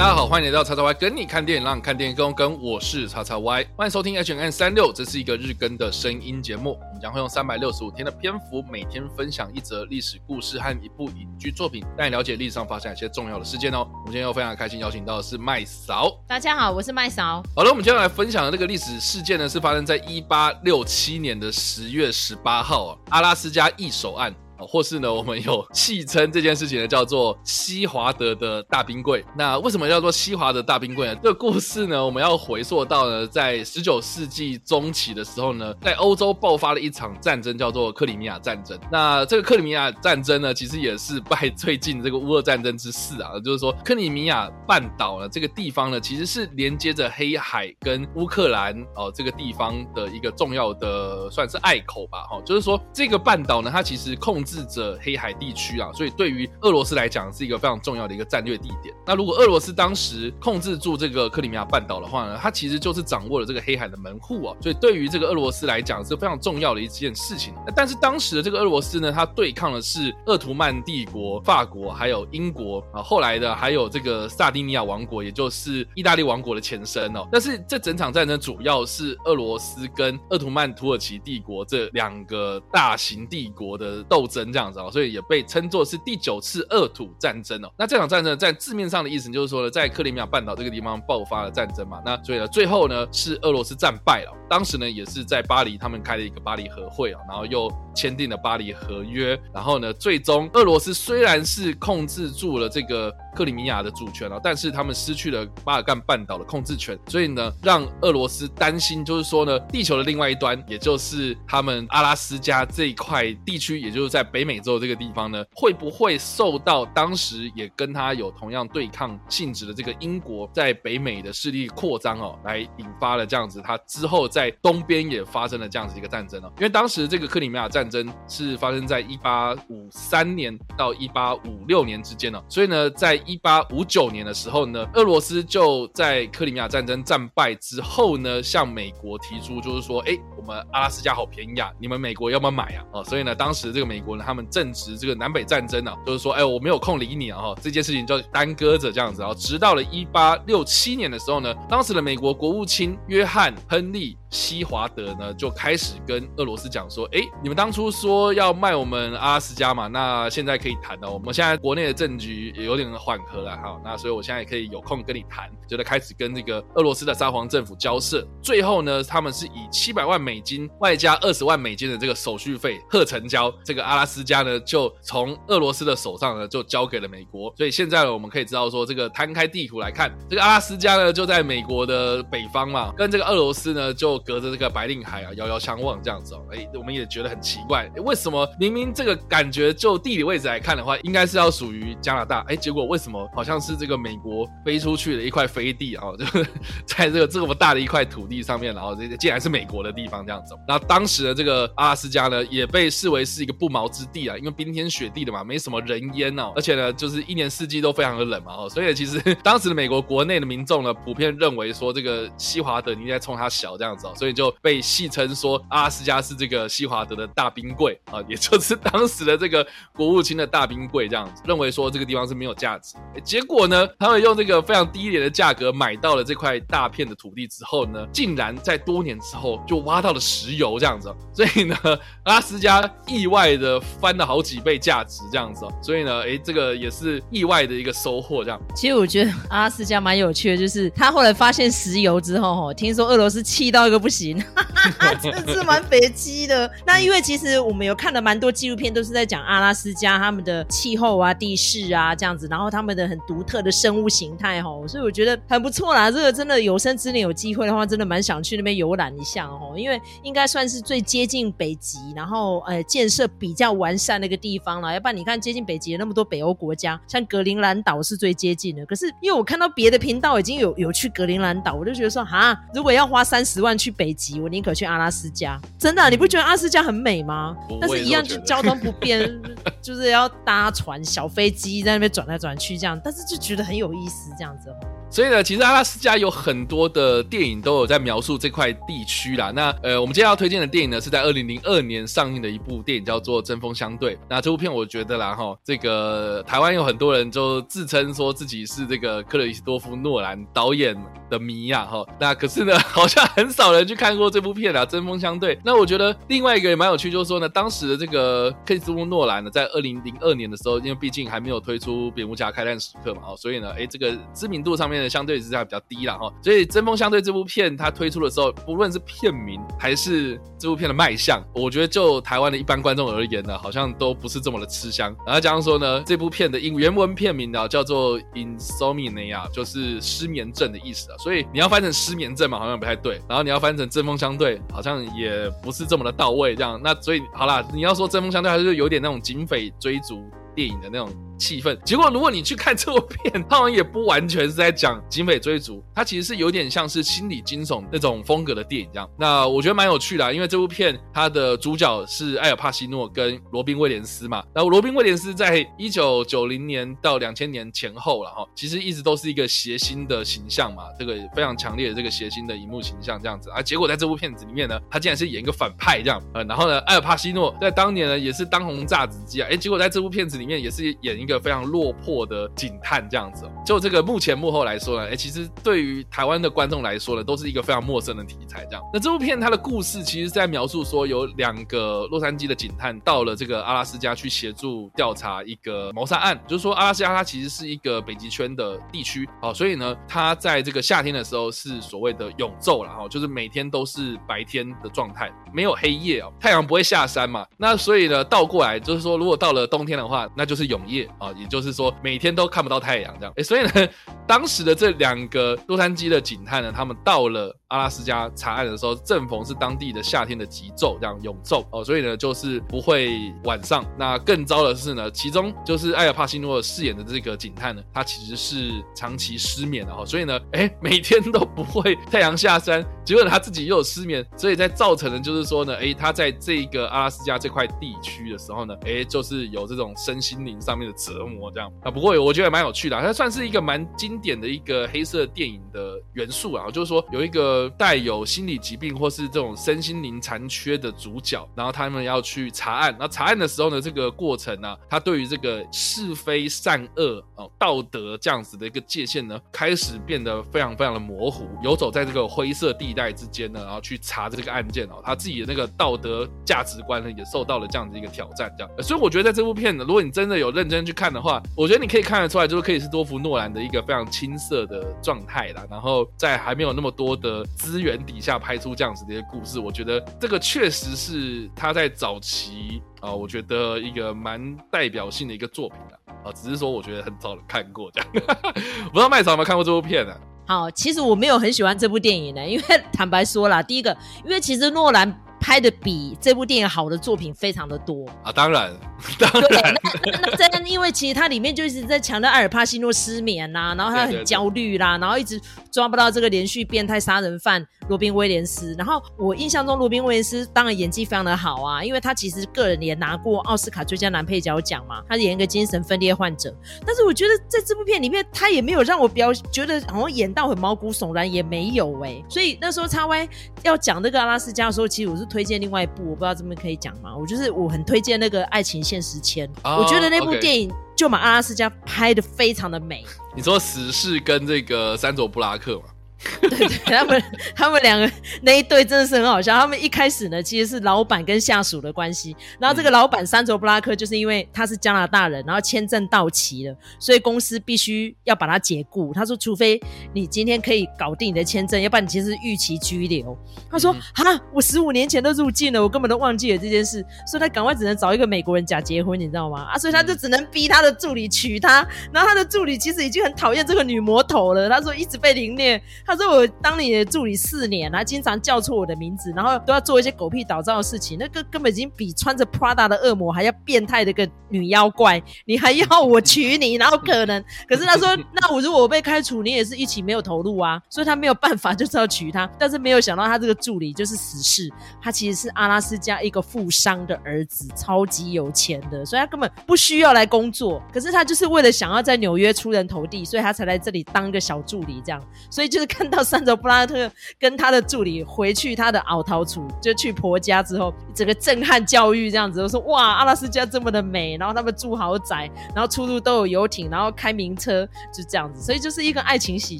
大家好，欢迎来到叉叉 Y 跟你看电影，让你看电影更跟。我是叉叉 Y，欢迎收听 H N 三六，这是一个日更的声音节目。我们将会用三百六十五天的篇幅，每天分享一则历史故事和一部影剧作品，带你了解历史上发生一些重要的事件哦。我们今天又非常开心邀请到的是麦嫂。大家好，我是麦嫂。好了，我们今天来分享的这个历史事件呢，是发生在一八六七年的十月十八号啊，阿拉斯加易手案。或是呢，我们有戏称这件事情呢，叫做西华德的大冰柜。那为什么叫做西华德大冰柜呢？这个故事呢，我们要回溯到呢，在十九世纪中期的时候呢，在欧洲爆发了一场战争，叫做克里米亚战争。那这个克里米亚战争呢，其实也是拜 最近这个乌俄战争之势啊，就是说克里米亚半岛呢，这个地方呢，其实是连接着黑海跟乌克兰哦这个地方的一个重要的算是隘口吧，哈，就是说这个半岛呢，它其实控制。制着黑海地区啊，所以对于俄罗斯来讲是一个非常重要的一个战略地点。那如果俄罗斯当时控制住这个克里米亚半岛的话呢，它其实就是掌握了这个黑海的门户啊，所以对于这个俄罗斯来讲是非常重要的一件事情。那但是当时的这个俄罗斯呢，它对抗的是鄂图曼帝国、法国还有英国啊，后来的还有这个萨丁尼亚王国，也就是意大利王国的前身哦。但是这整场战争主要是俄罗斯跟鄂图曼土耳其帝国这两个大型帝国的斗争。这样子哦，所以也被称作是第九次恶土战争哦。那这场战争在字面上的意思就是说呢，在克里米亚半岛这个地方爆发了战争嘛。那所以呢，最后呢是俄罗斯战败了。当时呢也是在巴黎，他们开了一个巴黎和会啊，然后又签订了巴黎和约。然后呢，最终俄罗斯虽然是控制住了这个。克里米亚的主权啊，但是他们失去了巴尔干半岛的控制权，所以呢，让俄罗斯担心，就是说呢，地球的另外一端，也就是他们阿拉斯加这一块地区，也就是在北美洲这个地方呢，会不会受到当时也跟他有同样对抗性质的这个英国在北美的势力扩张哦，来引发了这样子，他之后在在东边也发生了这样子一个战争哦，因为当时这个克里米亚战争是发生在一八五三年到一八五六年之间哦，所以呢，在一八五九年的时候呢，俄罗斯就在克里米亚战争战败之后呢，向美国提出，就是说，哎，我们阿拉斯加好便宜啊，你们美国要不要买啊？哦，所以呢，当时这个美国呢，他们正值这个南北战争呢，就是说，哎，我没有空理你啊，哈，这件事情就耽搁着这样子啊，直到了一八六七年的时候呢，当时的美国国务卿约翰·亨利。西华德呢就开始跟俄罗斯讲说：“哎，你们当初说要卖我们阿拉斯加嘛，那现在可以谈了。我们现在国内的政局也有点缓和了，哈，那所以我现在也可以有空跟你谈，就得开始跟这个俄罗斯的沙皇政府交涉。最后呢，他们是以七百万美金外加二十万美金的这个手续费贺成交，这个阿拉斯加呢就从俄罗斯的手上呢就交给了美国。所以现在呢，我们可以知道说，这个摊开地图来看，这个阿拉斯加呢就在美国的北方嘛，跟这个俄罗斯呢就。隔着这个白令海啊，遥遥相望这样子哦，哎，我们也觉得很奇怪，为什么明明这个感觉就地理位置来看的话，应该是要属于加拿大，哎，结果为什么好像是这个美国飞出去的一块飞地啊？就 在这个这么大的一块土地上面，然后这竟然是美国的地方这样子。那当时的这个阿拉斯加呢，也被视为是一个不毛之地啊，因为冰天雪地的嘛，没什么人烟哦，而且呢，就是一年四季都非常的冷嘛，哦，所以其实当时的美国国内的民众呢，普遍认为说这个西华德你在冲他小这样子。所以就被戏称说阿拉斯加是这个西华德的大冰柜啊，也就是当时的这个国务卿的大冰柜这样子，认为说这个地方是没有价值。结果呢，他们用这个非常低廉的价格买到了这块大片的土地之后呢，竟然在多年之后就挖到了石油这样子，所以呢，阿拉斯加意外的翻了好几倍价值这样子，所以呢，哎，这个也是意外的一个收获这样。其实我觉得阿拉斯加蛮有趣的，就是他后来发现石油之后，听说俄罗斯气到一个不行。真的是蛮北极的。那因为其实我们有看了蛮多纪录片，都是在讲阿拉斯加他们的气候啊、地势啊这样子，然后他们的很独特的生物形态哦，所以我觉得很不错啦。这个真的有生之年有机会的话，真的蛮想去那边游览一下哦，因为应该算是最接近北极，然后呃建设比较完善的一个地方了。要不然你看接近北极的那么多北欧国家，像格陵兰岛是最接近的。可是因为我看到别的频道已经有有去格陵兰岛，我就觉得说哈，如果要花三十万去北极，我宁可去阿拉斯加。真的啊，你不觉得阿拉斯加很美吗？但是一样就交通不便，就是要搭船、小飞机在那边转来转去这样，但是就觉得很有意思这样子。所以呢，其实阿拉斯加有很多的电影都有在描述这块地区啦。那呃，我们今天要推荐的电影呢，是在二零零二年上映的一部电影，叫做《针锋相对》。那这部片我觉得啦，哈，这个台湾有很多人就自称说自己是这个克里斯多夫诺兰导演的迷呀，哈。那可是呢，好像很少人去看过这部片啊，《针锋相对》。那我觉得另外一个也蛮有趣，就是说呢，当时的这个克里斯多夫诺兰呢，在二零零二年的时候，因为毕竟还没有推出蝙蝠侠开战时刻嘛，哦，所以呢，哎，这个知名度上面呢，相对是在比较低了哈。所以《针锋相对》这部片它推出的时候，不论是片名还是这部片的卖相，我觉得就台湾的一般观众而言呢，好像都不是这么的吃香。然后加上说呢，这部片的英原文片名呢叫做 Insomnia，就是失眠症的意思啊。所以你要翻成失眠症嘛，好像不太对。然后你要翻成针锋相对，好像也不是这么的到位。这样，那所以好啦，你要说针锋相对，还是有点那种警匪追逐电影的那种。气氛。结果，如果你去看这部片，他好像也不完全是在讲警匪追逐，它其实是有点像是心理惊悚那种风格的电影这样。那我觉得蛮有趣的啊，因为这部片它的主角是艾尔帕西诺跟罗宾威廉斯嘛。然后罗宾威廉斯在一九九零年到两千年前后了哈，其实一直都是一个谐星的形象嘛，这个非常强烈的这个谐星的荧幕形象这样子啊。结果在这部片子里面呢，他竟然是演一个反派这样。呃，然后呢，艾尔帕西诺在当年呢也是当红炸子鸡啊。哎，结果在这部片子里面也是演一一个非常落魄的警探这样子，就这个幕前幕后来说呢，哎，其实对于台湾的观众来说呢，都是一个非常陌生的题材。这样，那这部片它的故事其实是在描述说，有两个洛杉矶的警探到了这个阿拉斯加去协助调查一个谋杀案，就是说阿拉斯加它其实是一个北极圈的地区，哦，所以呢，它在这个夏天的时候是所谓的永昼了哈，就是每天都是白天的状态，没有黑夜哦，太阳不会下山嘛，那所以呢，倒过来就是说，如果到了冬天的话，那就是永夜。啊，也就是说每天都看不到太阳这样，哎，所以呢，当时的这两个洛杉矶的警探呢，他们到了阿拉斯加查案的时候，正逢是当地的夏天的极昼，这样永昼哦，所以呢，就是不会晚上。那更糟的是呢，其中就是艾尔帕西诺饰演的这个警探呢，他其实是长期失眠的哈，所以呢，哎，每天都不会太阳下山，结果他自己又有失眠，所以在造成的就是说呢，哎，他在这个阿拉斯加这块地区的时候呢，哎，就是有这种身心灵上面的。折磨这样啊，不过我觉得也蛮有趣的，它算是一个蛮经典的一个黑色电影的元素啊，就是说有一个带有心理疾病或是这种身心灵残缺的主角，然后他们要去查案，那查案的时候呢，这个过程呢、啊，他对于这个是非善恶哦道德这样子的一个界限呢，开始变得非常非常的模糊，游走在这个灰色地一代之间呢，然后去查这个案件哦，他自己的那个道德价值观呢，也受到了这样子一个挑战，这样，所以我觉得在这部片呢，如果你真的有认真去。看的话，我觉得你可以看得出来，就是克里斯多夫诺兰的一个非常青涩的状态啦。然后在还没有那么多的资源底下拍出这样子的一个故事，我觉得这个确实是他在早期啊、我觉得一个蛮代表性的一个作品啦。啊、只是说我觉得很少人看过这样。不知道麦草有没有看过这部片呢？好，其实我没有很喜欢这部电影呢，因为 坦白说啦，第一个，因为其实诺兰。拍的比这部电影好的作品非常的多啊，当然，当然，那那那那因为其实它里面就一直在强调艾尔帕西诺失眠呐、啊，然后他很焦虑啦，然后一直抓不到这个连续变态杀人犯罗宾威廉斯。然后我印象中罗宾威廉斯当然演技非常的好啊，因为他其实个人也拿过奥斯卡最佳男配角奖嘛，他演一个精神分裂患者。但是我觉得在这部片里面，他也没有让我表觉得好像演到很毛骨悚然，也没有哎、欸。所以那时候叉 Y 要讲那个阿拉斯加的时候，其实我是。推荐另外一部，我不知道这边可以讲吗？我就是我很推荐那个《爱情限时签》，oh, 我觉得那部电影就把阿拉斯加拍的非常的美。你说死侍跟这个三佐布拉克吗？对，对，他们他们两个那一对真的是很好笑。他们一开始呢，其实是老板跟下属的关系。然后这个老板山卓布拉克就是因为他是加拿大人，然后签证到期了，所以公司必须要把他解雇。他说，除非你今天可以搞定你的签证，要不然你其实是预期拘留。他说：“哈、嗯，我十五年前都入境了，我根本都忘记了这件事。”所以他赶快只能找一个美国人假结婚，你知道吗？啊，所以他就只能逼他的助理娶她。然后他的助理其实已经很讨厌这个女魔头了。他说一直被凌虐。他说我当你的助理四年，他经常叫错我的名字，然后都要做一些狗屁倒灶的事情，那个根本已经比穿着 Prada 的恶魔还要变态的个女妖怪，你还要我娶你，哪有可能？可是他说，那我如果我被开除，你也是一起没有投入啊，所以他没有办法，就是要娶她。但是没有想到他这个助理就是死士，他其实是阿拉斯加一个富商的儿子，超级有钱的，所以他根本不需要来工作。可是他就是为了想要在纽约出人头地，所以他才来这里当一个小助理这样。所以就是看到珊卓布拉特跟他的助理回去他的奥陶处，就去婆家之后，整个震撼教育这样子，我说哇，阿拉斯加这么的美，然后他们住豪宅，然后出入都有游艇，然后开名车，就这样子。所以就是一个爱情喜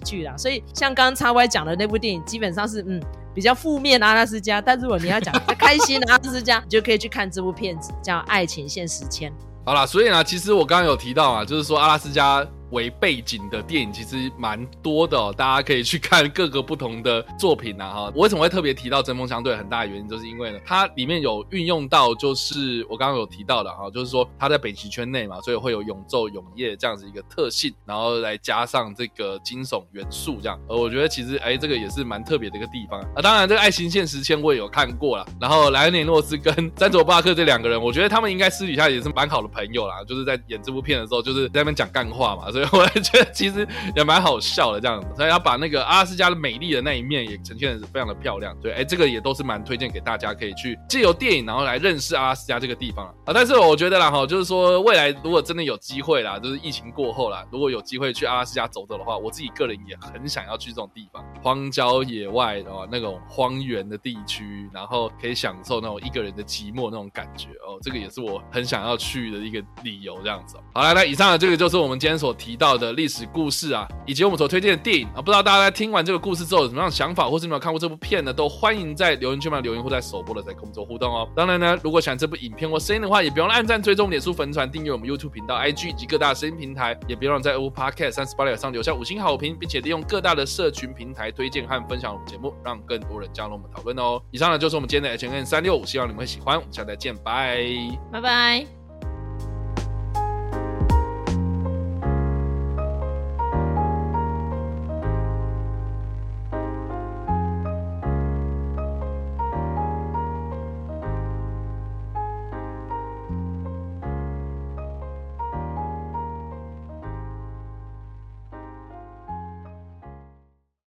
剧啦。所以像刚刚叉 Y 讲的那部电影，基本上是嗯。比较负面的阿拉斯加，但如果你要讲开心的阿拉斯加，你就可以去看这部片子，叫《爱情线时签》。好啦，所以呢，其实我刚刚有提到啊，就是说阿拉斯加。为背景的电影其实蛮多的哦，大家可以去看各个不同的作品呐哈。我为什么会特别提到针锋相对？很大的原因就是因为呢，它里面有运用到，就是我刚刚有提到的哈，就是说它在北极圈内嘛，所以会有永昼永夜这样子一个特性，然后来加上这个惊悚元素这样。呃我觉得其实哎，这个也是蛮特别的一个地方啊。当然，这个爱情现实签我也有看过啦。然后莱恩·雷诺斯跟 詹卓·巴克这两个人，我觉得他们应该私底下也是蛮好的朋友啦。就是在演这部片的时候，就是在那边讲干话嘛，所以 我觉得。其实也蛮好笑的这样子，所以要把那个阿拉斯加的美丽的那一面也呈现的是非常的漂亮。对，哎，这个也都是蛮推荐给大家，可以去借由电影然后来认识阿拉斯加这个地方啊。但是我觉得啦哈，就是说未来如果真的有机会啦，就是疫情过后啦，如果有机会去阿拉斯加走走的话，我自己个人也很想要去这种地方，荒郊野外的那种荒原的地区，然后可以享受那种一个人的寂寞那种感觉哦。这个也是我很想要去的一个理由，这样子。好来，那以上的这个就是我们今天所提提到的历史。故事啊，以及我们所推荐的电影啊，不知道大家在听完这个故事之后有什么样的想法，或是有没有看过这部片呢？都欢迎在留言区里留言，或在首播的在跟我们做互动哦。当然呢，如果喜欢这部影片或声音的话，也不用按赞、追踪、脸书粉传、订阅我们 YouTube 频道、IG 以及各大声音平台，也别忘在 Apple Podcast 三十八里上留下五星好评，并且利用各大的社群平台推荐和分享我们节目，让更多人加入我们讨论哦。以上呢就是我们今天的 H&M 365，希望你们会喜欢。我们下次再见，拜拜拜。